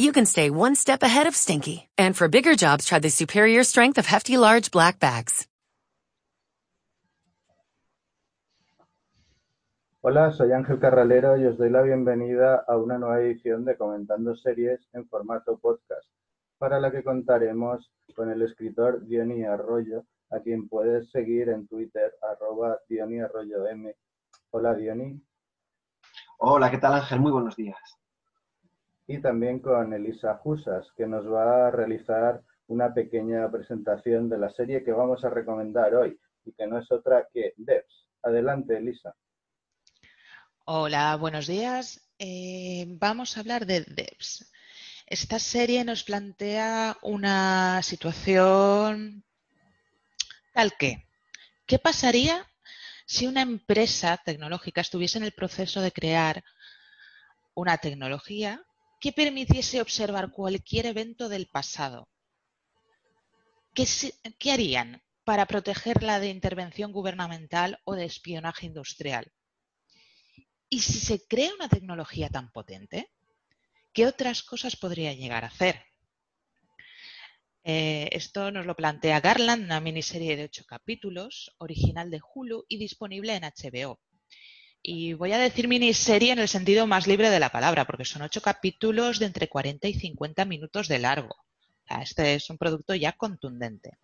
you can stay one step ahead of stinky. And for bigger jobs, try the superior strength of Hefty Large Black Bags. Hola, soy Ángel Carralero y os doy la bienvenida a una nueva edición de Comentando Series en formato podcast, para la que contaremos con el escritor Diony Arroyo, a quien puedes seguir en Twitter, arroba Diony Arroyo M. Hola, Diony. Hola, ¿qué tal Ángel? Muy buenos días. Y también con Elisa Jusas, que nos va a realizar una pequeña presentación de la serie que vamos a recomendar hoy y que no es otra que Devs. Adelante, Elisa. Hola, buenos días. Eh, vamos a hablar de Devs. Esta serie nos plantea una situación tal que, ¿qué pasaría si una empresa tecnológica estuviese en el proceso de crear una tecnología que permitiese observar cualquier evento del pasado? ¿Qué, harían para protegerla de intervención gubernamental o de espionaje industrial? ¿Y si se crea una tecnología tan potente? ¿Qué otras cosas podría llegar a hacer? Eh, esto nos lo plantea Garland, una miniserie de ocho capítulos, original de Hulu y disponible en HBO. Y voy a decir miniserie en el sentido más libre de la palabra, porque son ocho capítulos de entre 40 y 50 minutos de largo. este es un producto ya contundente.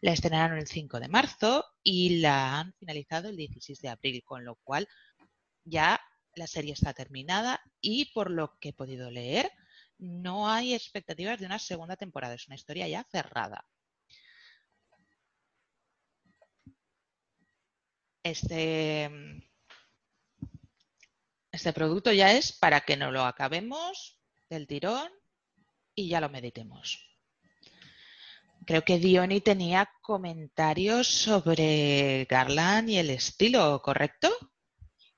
La estrenaron el 5 de marzo y la han finalizado el 16 de abril, con lo cual ya la serie está terminada y por lo que he podido leer, no hay expectativas de una segunda temporada. Es una historia ya cerrada. Este, este producto ya es para que no lo acabemos del tirón y ya lo meditemos. Creo que Diony tenía comentarios sobre Garland y el estilo, ¿correcto?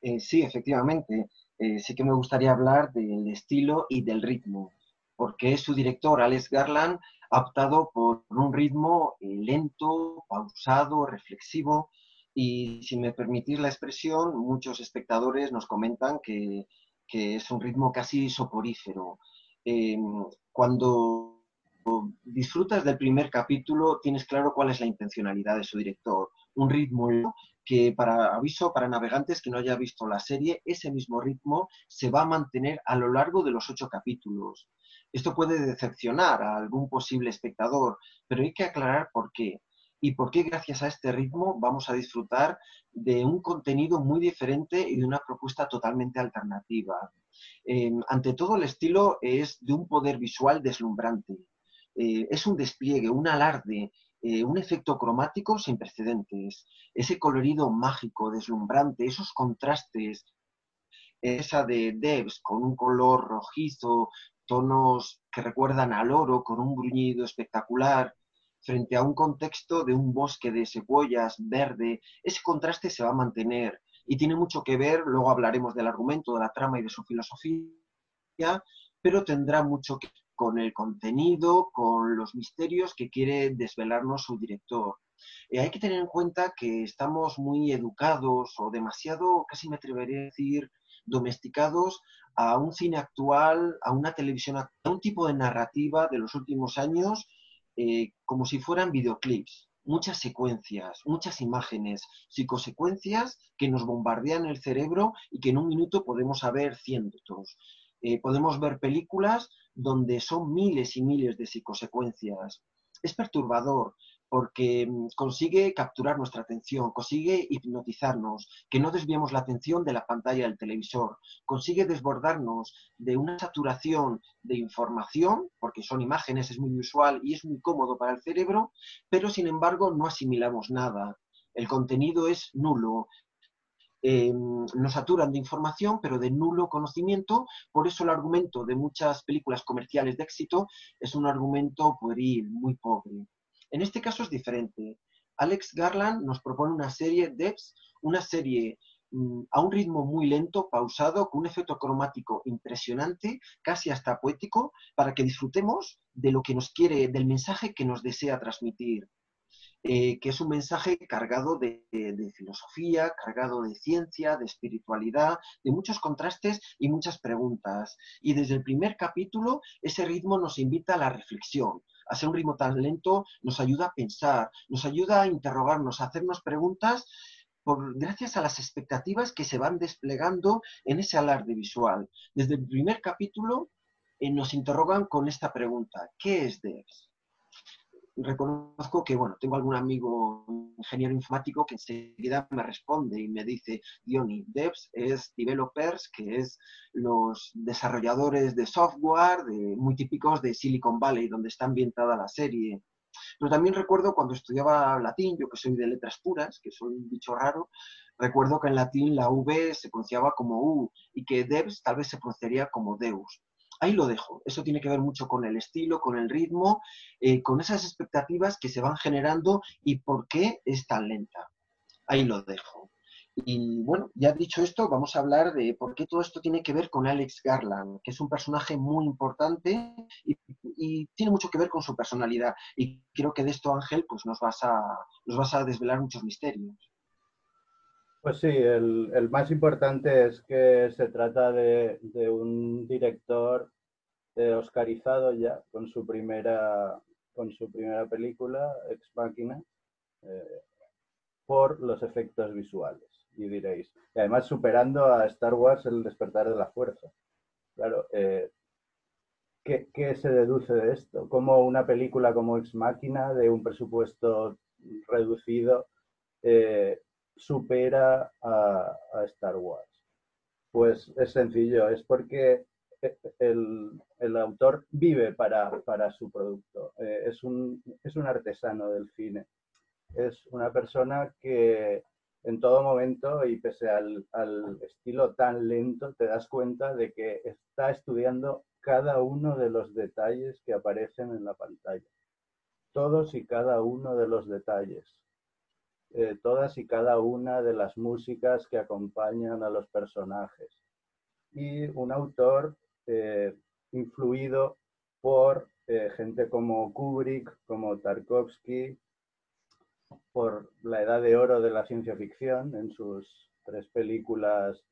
Eh, sí, efectivamente. Eh, sí que me gustaría hablar del estilo y del ritmo, porque su director, Alex Garland, ha optado por un ritmo eh, lento, pausado, reflexivo, y si me permitís la expresión, muchos espectadores nos comentan que, que es un ritmo casi soporífero. cuando disfrutas del primer capítulo, tienes claro cuál es la intencionalidad de su director. Un ritmo que, para aviso para navegantes que no haya visto la serie, ese mismo ritmo se va a mantener a lo largo de los ocho capítulos. Esto puede decepcionar a algún posible espectador, pero hay que aclarar por qué. Y por qué gracias a este ritmo vamos a disfrutar de un contenido muy diferente y de una propuesta totalmente alternativa. Eh, ante todo, el estilo es de un poder visual deslumbrante eh, es un despliegue, un alarde, eh, un efecto cromático sin precedentes, ese colorido mágico, deslumbrante, esos contrastes, esa de Devs con un color rojizo, tonos que recuerdan al oro, con un gruñido espectacular, frente a un contexto de un bosque de cebollas verde, ese contraste se va a mantener y tiene mucho que ver, luego hablaremos del argumento, de la trama y de su filosofía, pero tendrá mucho que con el contenido, con los misterios que quiere desvelarnos su director. Eh, hay que tener en cuenta que estamos muy educados o demasiado, casi me atrevería a decir, domesticados a un cine actual, a una televisión, a un tipo de narrativa de los últimos años, eh, como si fueran videoclips. Muchas secuencias, muchas imágenes, psicosecuencias que nos bombardean el cerebro y que en un minuto podemos saber cientos. Eh, podemos ver películas donde son miles y miles de psicosecuencias. Es perturbador porque mm, consigue capturar nuestra atención, consigue hipnotizarnos, que no desviemos la atención de la pantalla del televisor, consigue desbordarnos de una saturación de información, porque son imágenes, es muy visual y es muy cómodo para el cerebro, pero sin embargo no asimilamos nada. El contenido es nulo, Em, nos saturan de información, pero de nulo conocimiento. Por eso el argumento de muchas películas comerciales de éxito es un argumento pueril, muy pobre. En este caso es diferente. Alex Garland nos propone una serie Debs, una serie mm, a un ritmo muy lento, pausado, con un efecto cromático impresionante, casi hasta poético, para que disfrutemos de lo que nos quiere, del mensaje que nos desea transmitir. Eh, que es un mensaje cargado de, filosofía, cargado de ciencia, de espiritualidad, de muchos contrastes y muchas preguntas. Y desde el primer capítulo, ese ritmo nos invita a la reflexión. A ser un ritmo tan lento nos ayuda a pensar, nos ayuda a interrogarnos, a hacernos preguntas gracias a las expectativas que se van desplegando en ese alarde visual. Desde el primer capítulo eh, nos interrogan con esta pregunta, ¿qué es Devs? Reconozco que, bueno, tengo algún amigo ingeniero informático que enseguida me responde y me dice, Diony, devs es developers, que es los desarrolladores de software de, muy típicos de Silicon Valley, donde está ambientada la serie. Pero también recuerdo cuando estudiaba latín, yo que soy de letras puras, que soy un bicho raro, recuerdo que en latín la V se pronunciaba como U y que devs tal vez se pronunciaría como Deus ahí lo dejo. Eso tiene que ver mucho con el estilo, con el ritmo, eh, con esas expectativas que se van generando y por qué es tan lenta. Ahí lo dejo. Y bueno, ya dicho esto, vamos a hablar de por qué todo esto tiene que ver con Alex Garland, que es un personaje muy importante y, tiene mucho que ver con su personalidad. Y creo que de esto, Ángel, pues nos vas a, nos vas a desvelar muchos misterios. Pues sí, el, más importante es que se trata de, un director eh, oscarizado ya con su primera, con su primera película, Ex Machina, eh, por los efectos visuales. Y diréis, y además superando a Star Wars El despertar de la fuerza. Claro, eh, ¿qué, ¿qué, se deduce de esto? ¿Cómo una película como Ex Machina, de un presupuesto reducido, supera a, Star Wars? Pues es sencillo, es porque el, autor vive para, su producto, eh, es, un, es un artesano del cine, es una persona que en todo momento y pese al, al, estilo tan lento, te das cuenta de que está estudiando cada uno de los detalles que aparecen en la pantalla. Todos y cada uno de los detalles. Eh, todas y cada una de las músicas que acompañan a los personajes. Y un autor eh, influido por eh, gente como Kubrick, como Tarkovsky, por la edad de oro de la ciencia ficción. En sus tres películas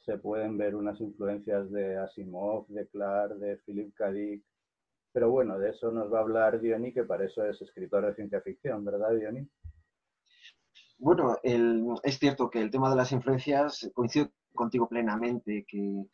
se pueden ver unas influencias de Asimov, de Clark, de Philip K. Dick. Pero bueno, de eso nos va a hablar Diony, que para eso es escritor de ciencia ficción, ¿verdad, Diony? Bueno, es cierto que el tema de las influencias coincido contigo plenamente, que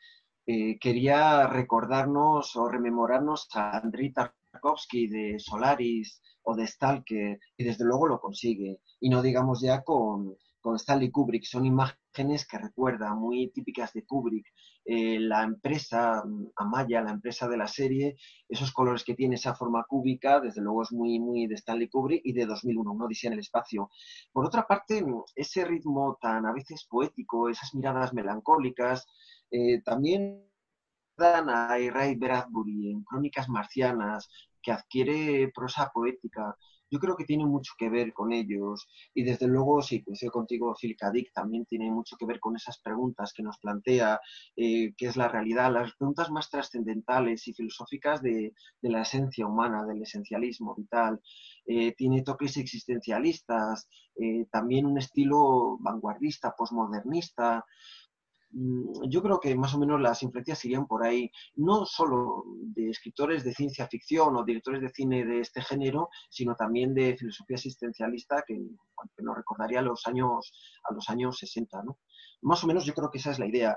eh, quería recordarnos o rememorarnos a Andrei Tarkovsky de Solaris o de Stalker, y desde luego lo consigue. Y no digamos ya con, con Stanley Kubrick. Son imágenes que recuerda, muy típicas de Kubrick. Eh, la empresa, mm, Amaya, la empresa de la serie, esos colores que tiene esa forma cúbica, desde luego es muy, muy de Stanley Kubrick y de 2001, una odisea en el espacio. Por otra parte, ese ritmo tan a veces poético, esas miradas melancólicas, eh, también dan a Ray Bradbury en Crónicas Marcianas, que adquiere prosa poética yo creo que tiene mucho que ver con ellos. Y desde luego, sí, coincido contigo, Phil Dick también tiene mucho que ver con esas preguntas que nos plantea, eh, qué es la realidad, las preguntas más trascendentales y filosóficas de, la esencia humana, del esencialismo vital. Eh, tiene toques existencialistas, eh, también un estilo vanguardista, posmodernista. Mm, yo creo que más o menos las influencias irían por ahí, no solo de escritores de ciencia ficción o directores de cine de este género, sino también de filosofía existencialista que, nos recordaría a los años, a los años 60. ¿no? Más o menos yo creo que esa es la idea,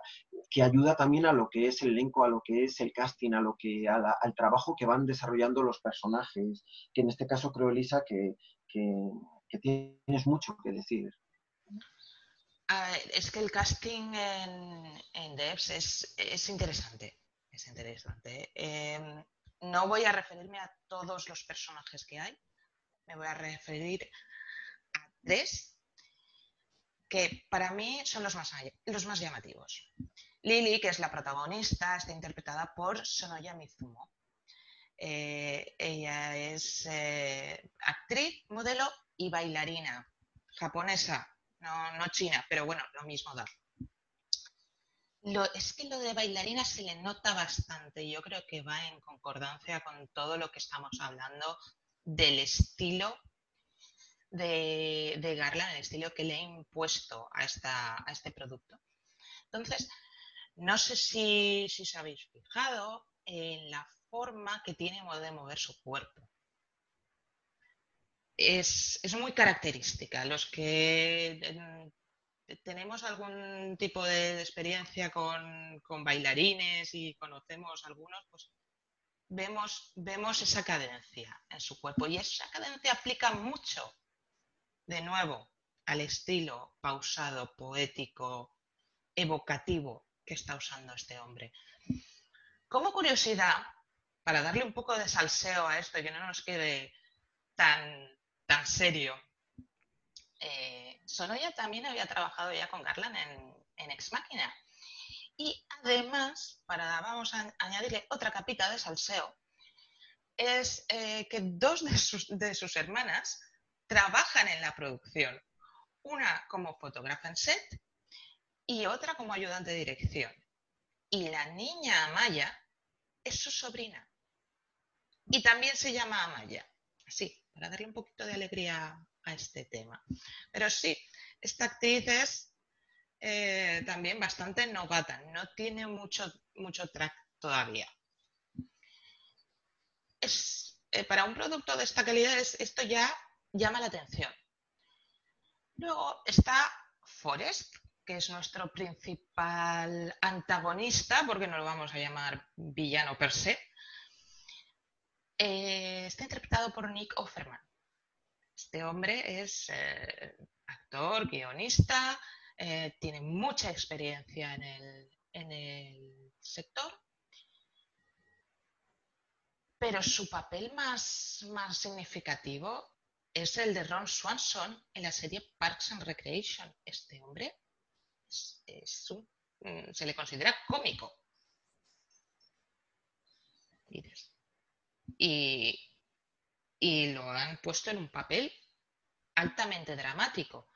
que ayuda también a lo que es el elenco, a lo que es el casting, a lo que, al trabajo que van desarrollando los personajes, que en este caso creo, Elisa, que, que tienes mucho que decir. Es que el casting en, en Devs es, interesante. Es interesante. Em, no voy a referirme a todos los personajes que hay. Me voy a referir a tres que para mí son los más, los más llamativos. Lily, que es la protagonista, está interpretada por Sonoya Mizumo. Eh, ella es eh, actriz, modelo y bailarina japonesa, no, no china, pero bueno, lo mismo da. Lo, es que lo de bailarina se le nota bastante yo creo que va en concordancia con todo lo que estamos hablando del estilo de, de Garland, el estilo que le ha impuesto a, esta, a este producto. Entonces, no sé si, si os habéis fijado en la forma que tiene de mover su cuerpo. Es, es muy característica. Los que tenemos algún tipo de experiencia con, con, bailarines y conocemos algunos, pues vemos, vemos esa cadencia en su cuerpo. Y esa cadencia aplica mucho, de nuevo, al estilo pausado, poético, evocativo que está usando este hombre. Como curiosidad, para darle un poco de salseo a esto y que no nos quede tan, tan serio, eh, también había trabajado ya con Garland en, en Ex Máquina. Y además, para vamos a añadirle otra capita de salseo, es eh, que dos de sus, de sus hermanas trabajan en la producción. Una como fotógrafa en set y otra como ayudante de dirección. Y la niña Amaya es su sobrina. Y también se llama Amaya. Así, para darle un poquito de alegría a este tema. Pero sí, esta actriz es eh, también bastante novata, no tiene mucho, mucho track todavía. Es, eh, para un producto de esta calidad esto ya llama la atención. Luego está Forest, que es nuestro principal antagonista, porque no lo vamos a llamar villano per se. Eh, está interpretado por Nick Offerman. Este hombre es eh, actor, guionista, eh, tiene mucha experiencia en el, sector, pero su papel más, significativo es el de Ron Swanson en la serie Parks and Recreation. Este hombre mm, se le considera cómico. Y, y lo han puesto en un papel altamente dramático.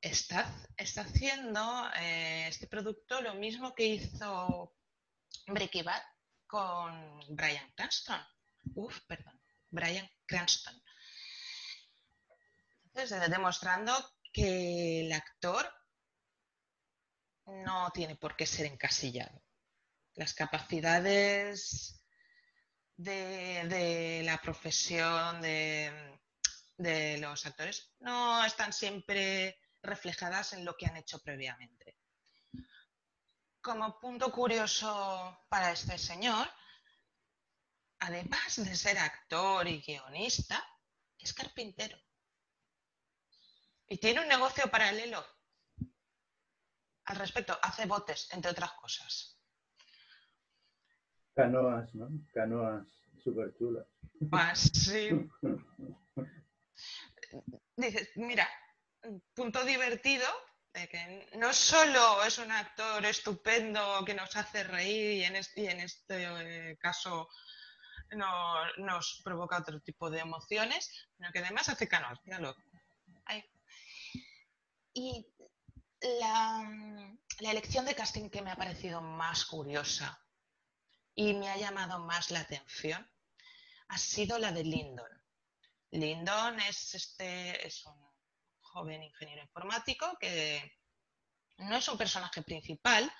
Está, está haciendo eh, este producto lo mismo que hizo Breaking Bad con Brian Cranston. Uf, perdón, Brian Cranston. Entonces, demostrando que el actor no tiene por qué ser encasillado. Las capacidades de, la profesión de, de, los actores no están siempre reflejadas en lo que han hecho previamente. Como punto curioso para este señor, además de ser actor y guionista, es carpintero. Y tiene un negocio paralelo. Al respecto, hace botes, entre otras cosas. Canoas, ¿no? Canoas súper chulas. Más, sí. Dices, mira, punto divertido, de que no solo es un actor estupendo que nos hace reír y en este, en este caso no, nos provoca otro tipo de emociones, sino que además hace canoas, míralo. Y la, la elección de casting que me ha parecido más curiosa y me ha llamado más la atención ha sido la de Lyndon. Lyndon es, este, es un joven ingeniero informático que no es un personaje principal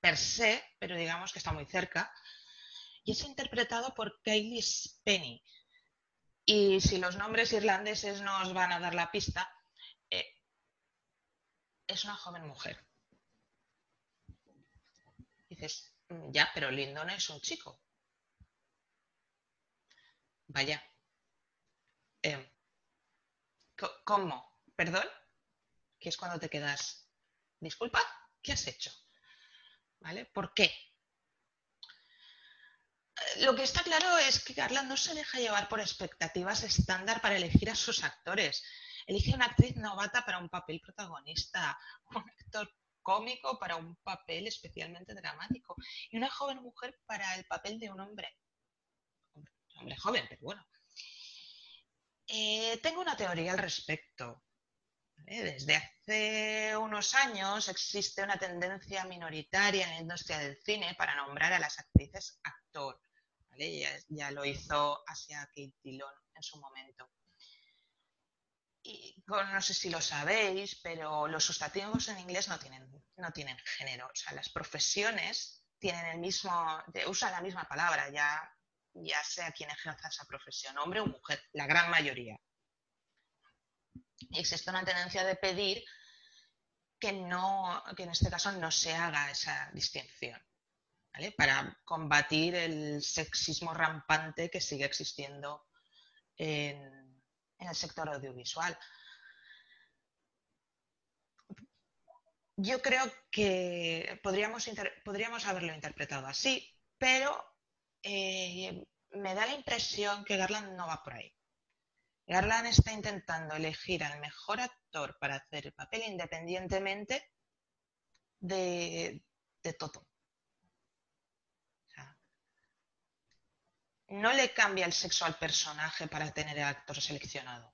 per se, pero digamos que está muy cerca, y es interpretado por Kaylee Penny. Y si los nombres irlandeses nos van a dar la pista, eh, es una joven mujer. Dices, ya, pero Lyndon es un chico. Vaya. Em, ¿Cómo? ¿Perdón? Que es cuando te quedas. Disculpa, ¿qué has hecho? ¿Por qué? Eh, lo que está claro es que Carla no se deja llevar por expectativas estándar para elegir a sus actores. Elige una actriz novata para un papel protagonista, un actor cómico para un papel especialmente dramático y una joven mujer para el papel de un hombre. Un hombre joven, pero bueno. Eh, tengo una teoría al respecto. Desde hace unos años existe una tendencia minoritaria en la industria del cine para nombrar a las actrices actor. Ya, lo hizo Asia Kate Dillon en su momento. No sé si lo sabéis, pero los sustantivos en inglés no tienen, no tienen género. O sea, las profesiones tienen el mismo, usan la misma palabra, ya, ya sea quien ejerza esa profesión, hombre o mujer, la gran mayoría. Y existe una tendencia de pedir que, no, que en este caso no se haga esa distinción, para combatir el sexismo rampante que sigue existiendo en, en sector audiovisual. Yo creo que podríamos, haberlo interpretado así, pero eh, me da la impresión que Garland no va por ahí. Garland está intentando elegir al mejor actor para hacer el papel independientemente de, de todo. No le cambia el sexo al personaje para tener el actor seleccionado.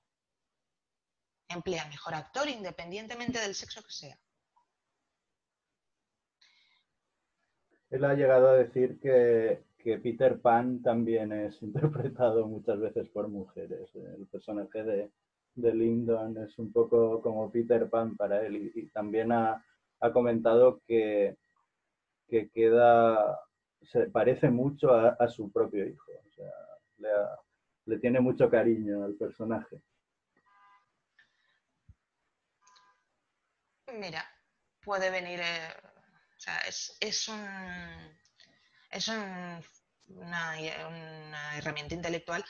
Emplea mejor actor independientemente del sexo que sea. Él ha llegado a decir que, Peter Pan también es interpretado muchas veces por mujeres. El personaje de, de Lyndon es un poco como Peter Pan para él y, también ha, comentado que, que queda se parece mucho a, su propio hijo. Le, tiene mucho cariño al personaje. Mira, puede venir, eh, o sea, es, es, un, es una, una herramienta intelectual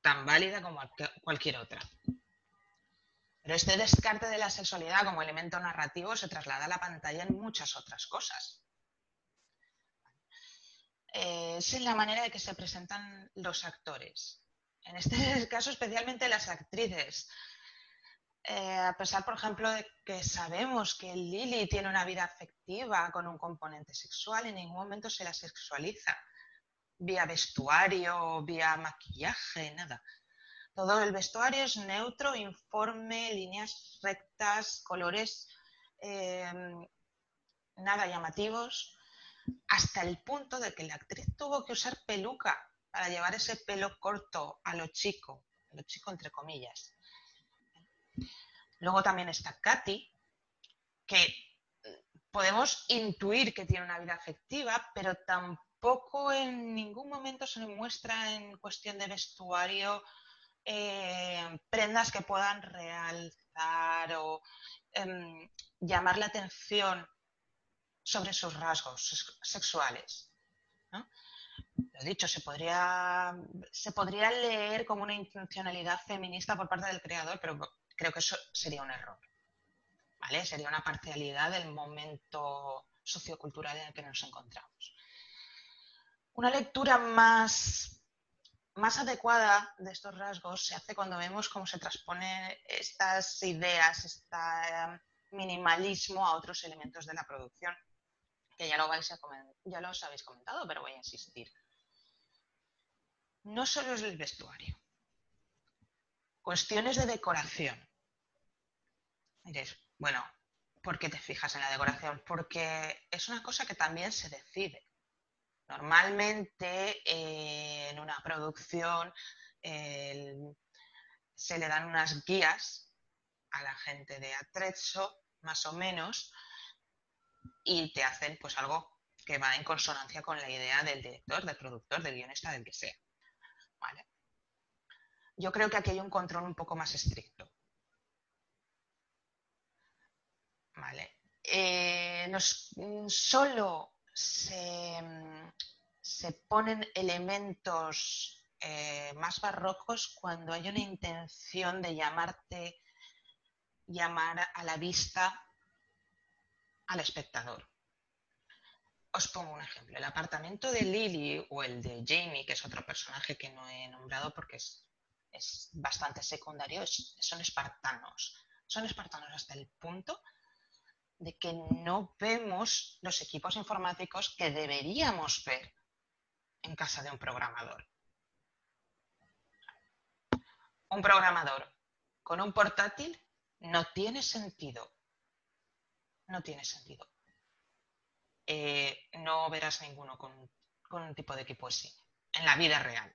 tan válida como cualquier otra. Pero este descarte de la sexualidad como elemento narrativo se traslada a la pantalla en muchas otras cosas. Eh, es en la manera de que se presentan los actores. En este caso, especialmente las actrices. Eh, a pesar, por ejemplo, de que sabemos que Lily tiene una vida afectiva con un componente sexual, en ningún momento se la sexualiza. Vía vestuario, vía maquillaje, nada. Todo el vestuario es neutro, informe, líneas rectas, colores eh, nada llamativos hasta el punto de que la actriz tuvo que usar peluca para llevar ese pelo corto a lo chico, a lo chico entre comillas. Luego también está Katy, que podemos intuir que tiene una vida afectiva, pero tampoco en ningún momento se muestra en cuestión de vestuario eh, prendas que puedan realzar o em, llamar la atención sobre sus rasgos sexuales. Lo dicho, se podría, se podría leer como una intencionalidad feminista por parte del creador, pero creo que eso sería un error. ¿vale? Sería una parcialidad del momento sociocultural en el que nos encontramos. Una lectura más, más adecuada de estos rasgos se hace cuando vemos cómo se transponen estas ideas, este minimalismo a otros elementos de la producción que ya lo, vais a ya lo os habéis comentado, pero voy a insistir. No solo es el vestuario, cuestiones de decoración. Diréis, bueno, ¿por qué te fijas en la decoración? Porque es una cosa que también se decide. Normalmente eh, en una producción se le dan unas guías a la gente de Atrezzo, más o menos, y te hacen pues algo que va en consonancia con la idea del director, del productor, del guionista, del que sea. Yo creo que aquí hay un control un poco más estricto. ¿Vale? Eh, solo se, ponen elementos eh, más barrocos cuando hay una intención de llamarte, llamar a la vista al espectador. Os pongo un ejemplo. El apartamento de Lily o el de Jamie, que es otro personaje que no he nombrado porque es, bastante secundario, son espartanos. Son espartanos hasta el punto de que no vemos los equipos informáticos que deberíamos ver en casa de un programador. un programador con un portátil no tiene sentido. No tiene sentido. Eh, no verás ninguno con, un tipo de equipo así, en la vida real.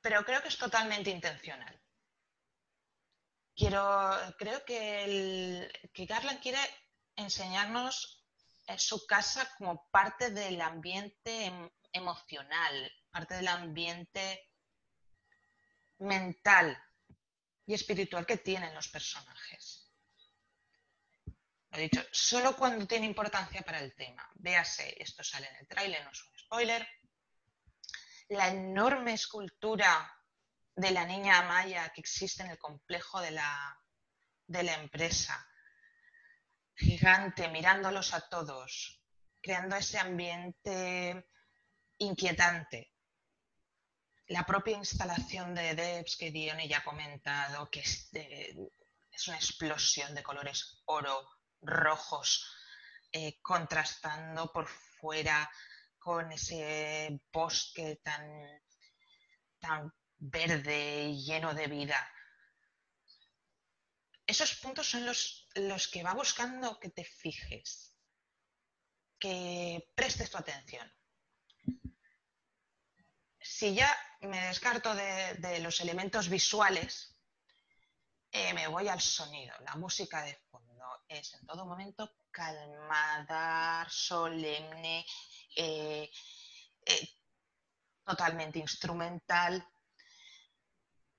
Pero creo que es totalmente intencional. Quiero, creo que, que Garland quiere enseñarnos su casa como parte del ambiente em, emocional, parte del ambiente mental y espiritual que tienen los personajes. Lo he dicho, solo cuando tiene importancia para el tema. Véase, esto sale en el tráiler, no es un spoiler. La enorme escultura de la niña Amaya que existe en el complejo de la, de la empresa. Gigante, mirándolos a todos, creando ese ambiente inquietante. La propia instalación de Debs que Dione ya ha comentado, que es, es una explosión de colores oro, rojos, eh, contrastando por fuera con ese bosque tan, tan verde y lleno de vida. Esos puntos son los, los que va buscando que te fijes, que prestes tu atención. Si ya me descarto de, los elementos visuales, eh, me voy al sonido, la música de es en todo momento calmada, solemne, eh, eh, totalmente instrumental.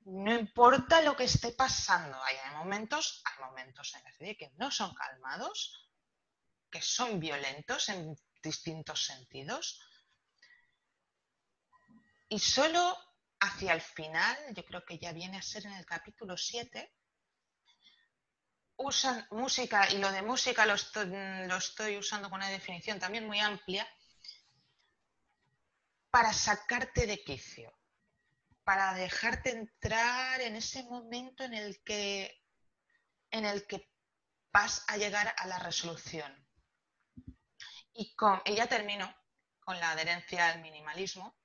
No importa lo que esté pasando, hay momentos, hay momentos en la serie que no son calmados, que son violentos en distintos sentidos. Y solo hacia el final, yo creo que ya viene a ser en el capítulo 7, usan música, y lo de música lo estoy, usando con una definición también muy amplia, para sacarte de quicio, para dejarte entrar en ese momento en el que, en el que vas a llegar a la resolución. Y, con, ya termino con la adherencia al minimalismo.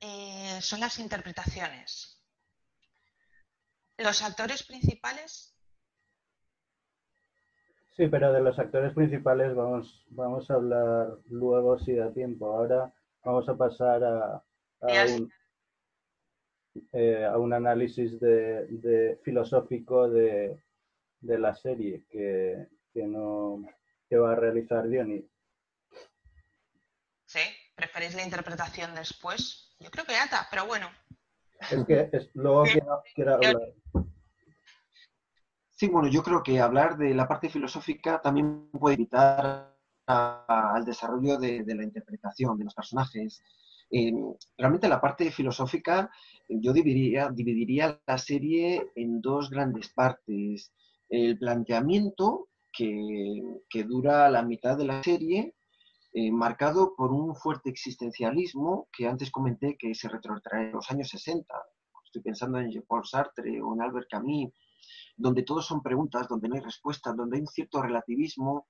Eh, son las interpretaciones. ¿Los actores principales? Sí, pero de los actores principales vamos, vamos a hablar luego si da tiempo. Ahora vamos a pasar a, un, eh, a un, análisis de, filosófico de, la serie que, no, que va a realizar Diony. ¿Sí? ¿Preferís la interpretación después? Yo creo que ya está, pero bueno, es que luego quiero, hablar. Sí, bueno, yo creo que hablar de la parte filosófica también puede evitar al desarrollo de, la interpretación de los personajes. Eh, realmente la parte filosófica yo dividiría, dividiría la serie en dos grandes partes. El planteamiento, que, que dura la mitad de la serie, eh, marcado por un fuerte existencialismo que antes comenté que se retrotrae en los años 60. Estoy pensando en Jean-Paul Sartre o en Albert Camus, donde todos son preguntas, donde no hay respuestas, donde hay un cierto relativismo.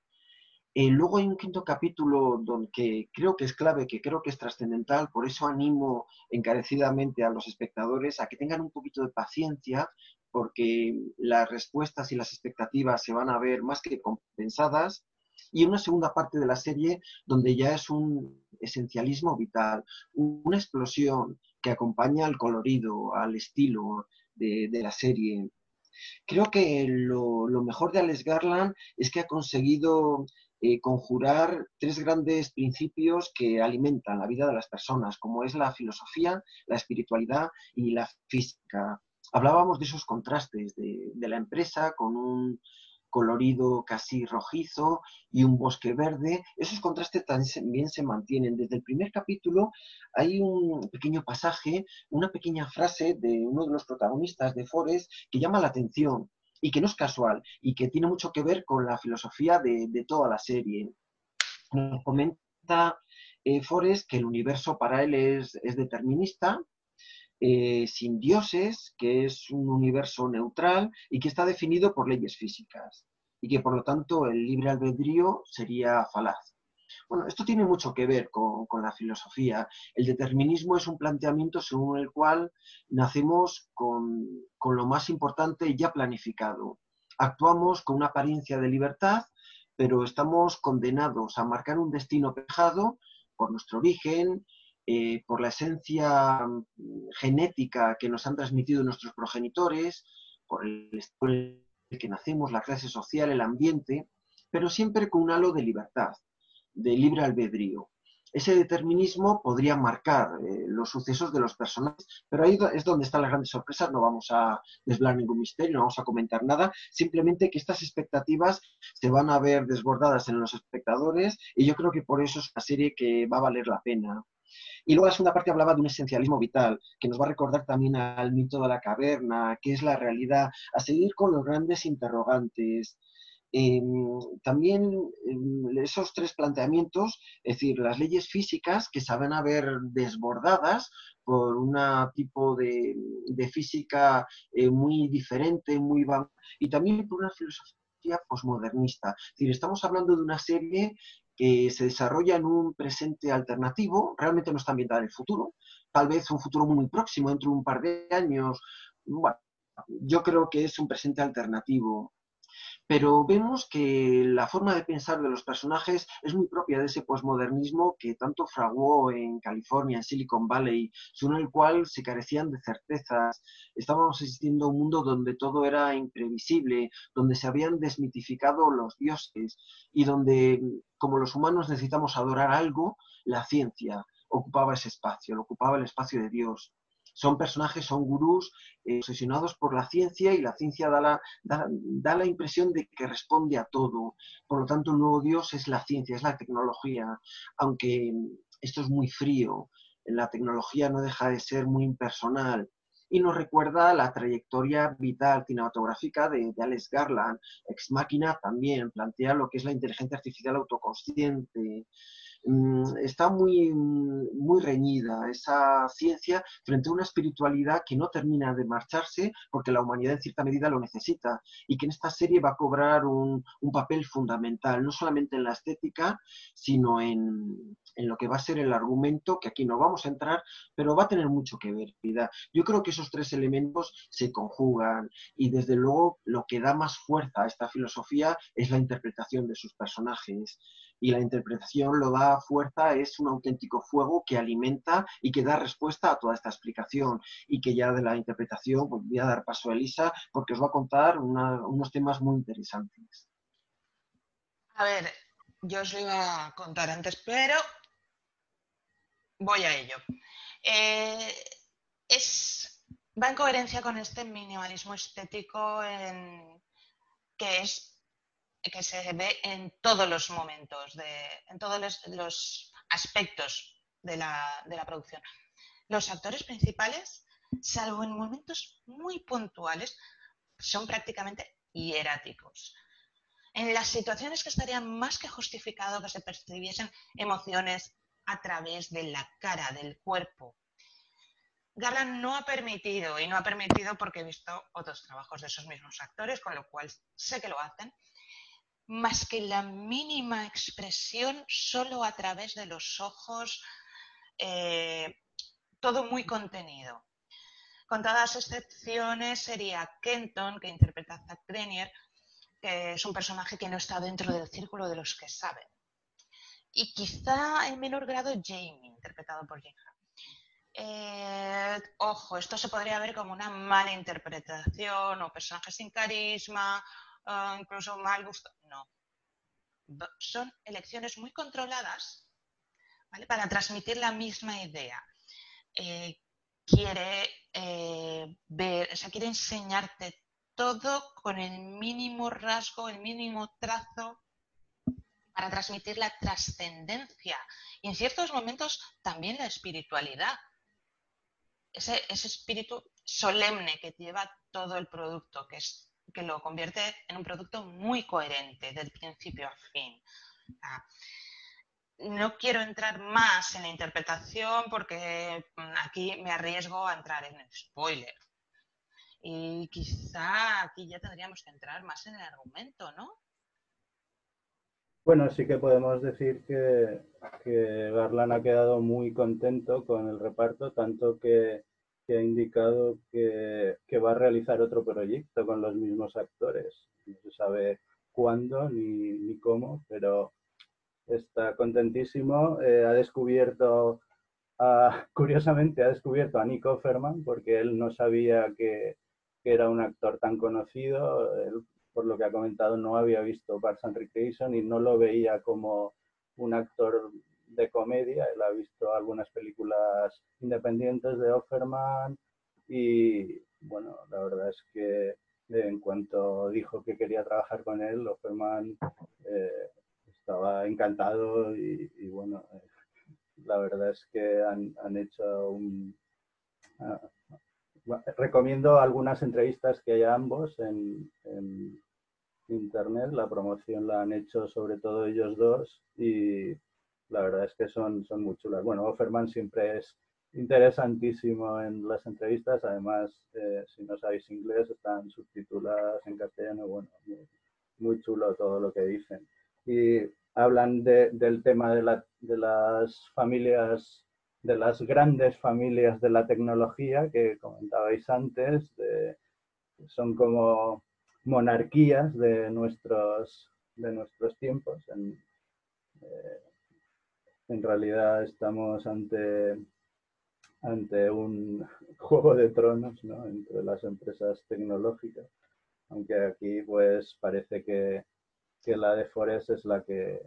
Eh, luego hay un quinto capítulo donde, que creo que es clave, que creo que es trascendental, por eso animo encarecidamente a los espectadores a que tengan un poquito de paciencia, porque las respuestas y las expectativas se van a ver más que compensadas y una segunda parte de la serie donde ya es un esencialismo vital, una explosión que acompaña al colorido, al estilo de, la serie. Creo que lo, mejor de Alex Garland es que ha conseguido eh, conjurar tres grandes principios que alimentan la vida de las personas, como es la filosofía, la espiritualidad y la física. Hablábamos de esos contrastes de la empresa con un, colorido casi rojizo y un bosque verde. Esos contrastes también se mantienen. Desde el primer capítulo hay un pequeño pasaje, una pequeña frase de uno de los protagonistas de Forest que llama la atención y que no es casual y que tiene mucho que ver con la filosofía de, toda la serie. Nos comenta eh, Forrest que el universo para él es, determinista, eh, sin dioses, que es un universo neutral y que está definido por leyes físicas y que por lo tanto el libre albedrío sería falaz. Bueno, esto tiene mucho que ver con, la filosofía. El determinismo es un planteamiento según el cual nacemos con, con lo más importante ya planificado. Actuamos con una apariencia de libertad, pero estamos condenados a marcar un destino pejado por nuestro origen, eh, por la esencia mm, genética que nos han transmitido nuestros progenitores, por el estado en el que nacemos, la clase social, el ambiente, pero siempre con un halo de libertad, de libre albedrío. Ese determinismo podría marcar eh, los sucesos de los personajes, pero ahí es donde están las grandes sorpresas, no vamos a desvelar ningún misterio, no vamos a comentar nada, simplemente que estas expectativas se van a ver desbordadas en los espectadores y yo creo que por eso es una serie que va a valer la pena. Y luego la segunda parte hablaba de un esencialismo vital, que nos va a recordar también al mito de la caverna, qué es la realidad, a seguir con los grandes interrogantes. Em, también em, esos tres planteamientos, es decir, las leyes físicas que se van a ver desbordadas por un tipo de, física eh, muy diferente, muy y también por una filosofía posmodernista. Es decir, estamos hablando de una serie que se desarrolla en un presente alternativo, realmente no está ambientada en el futuro, tal vez un futuro muy próximo, dentro de un par de años. Bueno, yo creo que es un presente alternativo pero vemos que la forma de pensar de los personajes es muy propia de ese posmodernismo que tanto fraguó en California, en Silicon Valley, según el cual se carecían de certezas. Estábamos asistiendo a un mundo donde todo era imprevisible, donde se habían desmitificado los dioses y donde, como los humanos necesitamos adorar algo, la ciencia ocupaba ese espacio, ocupaba el espacio de Dios son personajes, son gurús eh, obsesionados por la ciencia y la ciencia da la, da, la impresión de que responde a todo. Por lo tanto, el nuevo Dios es la ciencia, es la tecnología, aunque esto es muy frío. La tecnología no deja de ser muy impersonal y nos recuerda la trayectoria vital cinematográfica de, de, Alex Garland. Ex Máquina también plantea lo que es la inteligencia artificial autoconsciente. Mm, está muy, muy reñida esa ciencia frente a una espiritualidad que no termina de marcharse porque la humanidad en cierta medida lo necesita y que en esta serie va a cobrar un, un papel fundamental, no solamente en la estética, sino en, en, lo que va a ser el argumento, que aquí no vamos a entrar, pero va a tener mucho que ver. Yo creo que esos tres elementos se conjugan y desde luego lo que da más fuerza a esta filosofía es la interpretación de sus personajes y la interpretación lo da fuerza, es un auténtico fuego que alimenta y que da respuesta a toda esta explicación y que ya de la interpretación pues voy a dar paso a Elisa porque os va a contar unos temas muy interesantes. A ver, yo os lo iba a contar antes, pero voy a ello. Eh, es, va en coherencia con este minimalismo estético en, que es que se ve en todos los momentos, en todos los, aspectos de la, de la, producción. Los actores principales, salvo en momentos muy puntuales, son prácticamente hieráticos. En las situaciones que estarían más que justificado que se percibiesen emociones a través de la cara, del cuerpo. Garland no ha permitido, y no ha permitido porque he visto otros trabajos de esos mismos actores, con lo cual sé que lo hacen, más que la mínima expresión solo a través de los ojos, eh, todo muy contenido. Con todas excepciones sería Kenton, que interpreta a Zack Grenier, que es un personaje que no está dentro del círculo de los que saben. Y quizá en menor grado Jamie, interpretado por Jim eh, ojo, esto se podría ver como una mala interpretación o personaje sin carisma Ah, incluso mal gusto. No. Son elecciones muy controladas para transmitir la misma idea. Eh, quiere eh, ver, o sea, quiere enseñarte todo con el mínimo rasgo, el mínimo trazo para transmitir la trascendencia y en ciertos momentos también la espiritualidad. Ese, ese espíritu solemne que lleva todo el producto, que es que lo convierte en un producto muy coherente del principio a fin. no quiero entrar más en la interpretación porque mm, aquí me arriesgo a entrar en el spoiler. Y quizá aquí ya tendríamos que entrar más en el argumento, ¿no? Bueno, sí que podemos decir que, que Garland ha quedado muy contento con el reparto, tanto que, ha indicado que, va a realizar otro proyecto con los mismos actores. No se sabe cuándo ni, cómo, pero está contentísimo. Eh, ha descubierto, curiosamente, ha descubierto a Nick Offerman porque él no sabía que, era un actor tan conocido por lo que ha comentado, no había visto Parks and Recreation y no lo veía como un actor de comedia. Él ha visto algunas películas independientes de Offerman y, bueno, la verdad es que en cuanto dijo que quería trabajar con él, Offerman eh, estaba encantado y, bueno, eh, la verdad es que han, hecho un... Ah, recomiendo algunas entrevistas que hay ambos en, internet, la promoción la han hecho sobre todo ellos dos y la verdad es que son, son muy chulas. Bueno, Offerman siempre es interesantísimo en las entrevistas, además, eh, si no sabéis inglés, están subtituladas en castellano, bueno, muy, chulo todo lo que dicen. Y hablan del tema de, la, de las familias, de las grandes familias de la tecnología que comentabais antes, son como monarquías de nuestros, de nuestros tiempos. En, eh, en realidad estamos ante, ante un juego de tronos ¿no? entre las empresas tecnológicas, aunque aquí pues parece que, que, la de Forest es la que,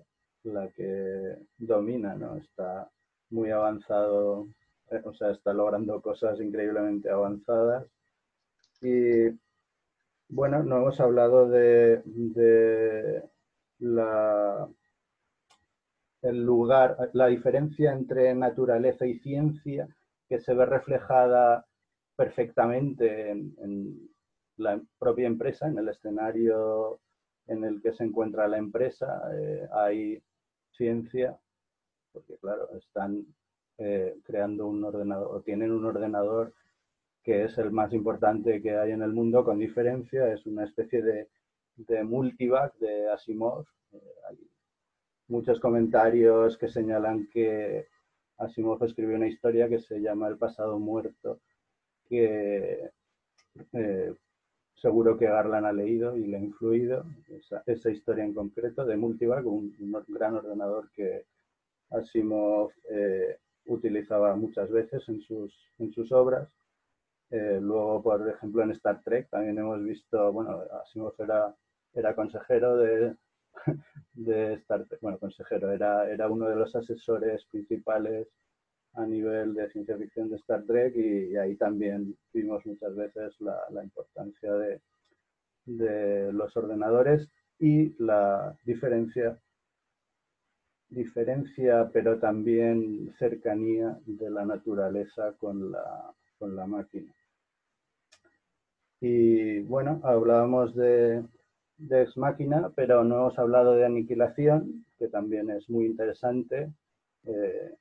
la que domina, ¿no? está muy avanzado, eh, o sea, está logrando cosas increíblemente avanzadas y bueno, no hemos hablado de, la, el lugar, la diferencia entre naturaleza y ciencia que se ve reflejada perfectamente en, la propia empresa, en el escenario en el que se encuentra la empresa. Eh, hay ciencia, porque claro, están eh, creando un ordenador o tienen un ordenador que es el más importante que hay en el mundo, con diferencia, es una especie de, de multivac de Asimov. Eh, hay muchos comentarios que señalan que Asimov escribió una historia que se llama El pasado muerto, que eh, seguro que Garland ha leído y le ha influido, esa, historia en concreto de Multivac, un, gran ordenador que Asimov eh, utilizaba muchas veces en sus, en sus obras. Eh, luego, por ejemplo, en Star Trek también hemos visto, bueno, Asimov era, era consejero de, de Star Trek, bueno, consejero, era, era uno de los asesores principales a nivel de ciencia ficción de Star Trek y, ahí también vimos muchas veces la, la importancia de, de, los ordenadores y la diferencia, diferencia, pero también cercanía de la naturaleza con la, con la máquina. Y bueno, hablábamos de, de Ex Máquina, pero no hemos hablado de Aniquilación, que también es muy interesante. Eh,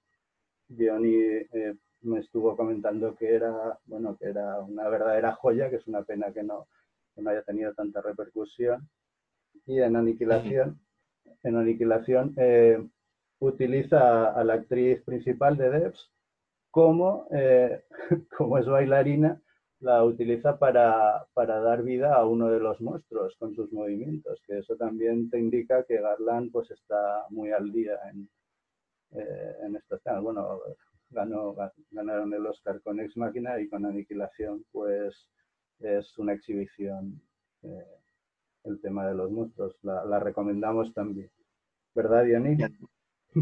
eh, me estuvo comentando que era, bueno, que era una verdadera joya, que es una pena que no, no haya tenido tanta repercusión. Y en Aniquilación, en Aniquilación eh, utiliza a la actriz principal de Devs como, como es bailarina, la utiliza para, dar vida a uno de los monstruos con sus movimientos, que eso también te indica que Garland pues está muy al día en, eh, en estos temas. Bueno, ganó, ganaron el Oscar con Ex Máquina y con Aniquilación pues es una exhibición eh, el tema de los monstruos. La, recomendamos también. ¿Verdad, Diony?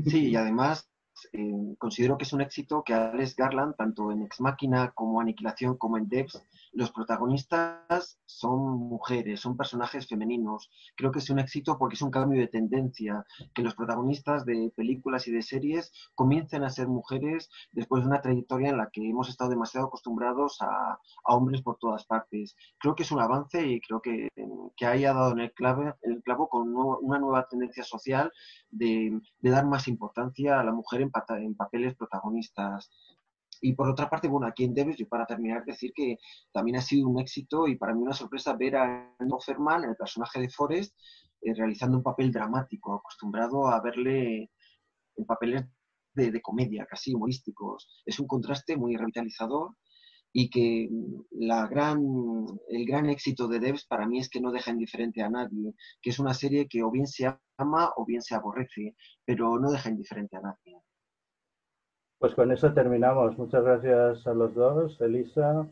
Sí, y además eh, considero que es un éxito que Alex Garland, tanto en Ex Máquina como Aniquilación como en Devs, los protagonistas son mujeres, son personajes femeninos. Creo que es un éxito porque es un cambio de tendencia, que los protagonistas de películas y de series comiencen a ser mujeres después de una trayectoria en la que hemos estado demasiado acostumbrados a, hombres por todas partes. Creo que es un avance y creo que, que haya dado en el, clave, el clavo con una nueva tendencia social de, de dar más importancia a la mujer en, papeles protagonistas. Y por otra parte, bueno, aquí en Debes, yo para terminar, decir que también ha sido un éxito y para mí una sorpresa ver a Offerman, el personaje de Forrest, eh, realizando un papel dramático, acostumbrado a verle en papeles de, de, comedia, casi humorísticos. Es un contraste muy revitalizador y que la gran, el gran éxito de Devs para mí es que no deja indiferente a nadie, que es una serie que o bien se ama o bien se aborrece, pero no deja indiferente a nadie. Pues con eso terminamos. Muchas gracias a los dos, Elisa,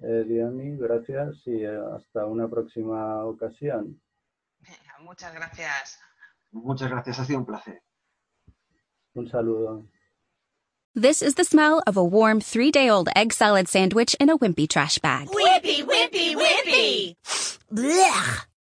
eh, Diony, gracias y eh, hasta una próxima ocasión. Muchas gracias. Muchas gracias, ha sido un placer. Un saludo. This is the smell of a warm three day old egg salad sandwich in a wimpy trash bag. Wimpy, wimpy, wimpy! Blech!